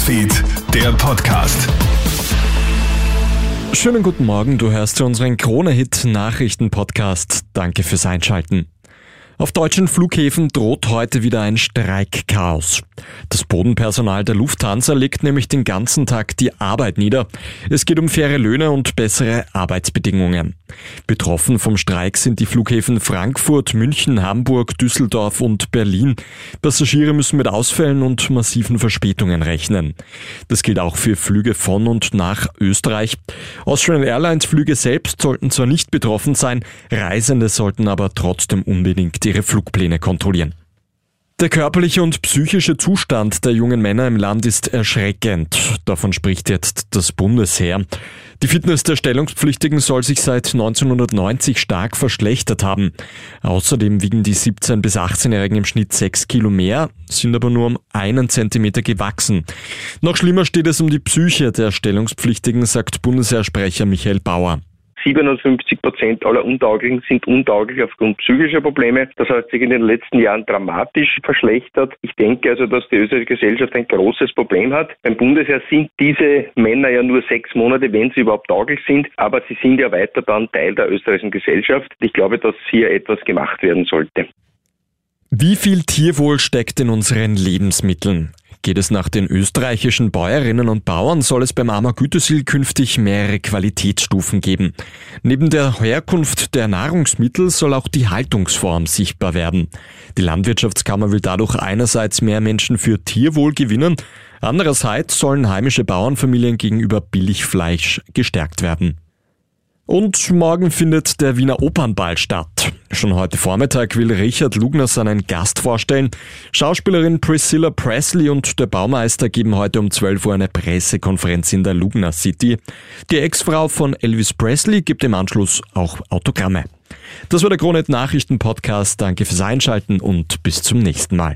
Newsfeed, der Podcast. Schönen guten Morgen, du hörst unseren Krone-Hit Nachrichten-Podcast. Danke fürs Einschalten. Auf deutschen Flughäfen droht heute wieder ein Streikchaos. Das Bodenpersonal der Lufthansa legt nämlich den ganzen Tag die Arbeit nieder. Es geht um faire Löhne und bessere Arbeitsbedingungen. Betroffen vom Streik sind die Flughäfen Frankfurt, München, Hamburg, Düsseldorf und Berlin. Passagiere müssen mit Ausfällen und massiven Verspätungen rechnen. Das gilt auch für Flüge von und nach Österreich. Austrian Airlines Flüge selbst sollten zwar nicht betroffen sein, Reisende sollten aber trotzdem unbedingt ihre Flugpläne kontrollieren. Der körperliche und psychische Zustand der jungen Männer im Land ist erschreckend. Davon spricht jetzt das Bundesheer. Die Fitness der Stellungspflichtigen soll sich seit 1990 stark verschlechtert haben. Außerdem wiegen die 17- bis 18-Jährigen im Schnitt 6 Kilo mehr, sind aber nur um einen Zentimeter gewachsen. Noch schlimmer steht es um die Psyche der Stellungspflichtigen, sagt Bundesheersprecher Michael Bauer. 57 Prozent aller Untauglichen sind untauglich aufgrund psychischer Probleme. Das hat sich in den letzten Jahren dramatisch verschlechtert. Ich denke also, dass die österreichische Gesellschaft ein großes Problem hat. Beim Bundesheer sind diese Männer ja nur sechs Monate, wenn sie überhaupt tauglich sind, aber sie sind ja weiter dann Teil der österreichischen Gesellschaft. Ich glaube, dass hier etwas gemacht werden sollte. Wie viel Tierwohl steckt in unseren Lebensmitteln? Geht es nach den österreichischen Bäuerinnen und Bauern, soll es beim Armer Gütesiegel künftig mehrere Qualitätsstufen geben. Neben der Herkunft der Nahrungsmittel soll auch die Haltungsform sichtbar werden. Die Landwirtschaftskammer will dadurch einerseits mehr Menschen für Tierwohl gewinnen, andererseits sollen heimische Bauernfamilien gegenüber Billigfleisch gestärkt werden. Und morgen findet der Wiener Opernball statt. Schon heute Vormittag will Richard Lugner seinen Gast vorstellen. Schauspielerin Priscilla Presley und der Baumeister geben heute um 12 Uhr eine Pressekonferenz in der Lugner City. Die Ex-Frau von Elvis Presley gibt im Anschluss auch Autogramme. Das war der Kronet Nachrichten Podcast. Danke fürs Einschalten und bis zum nächsten Mal.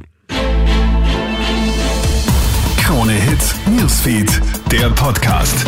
Krone Hits, Newsfeed, der Podcast.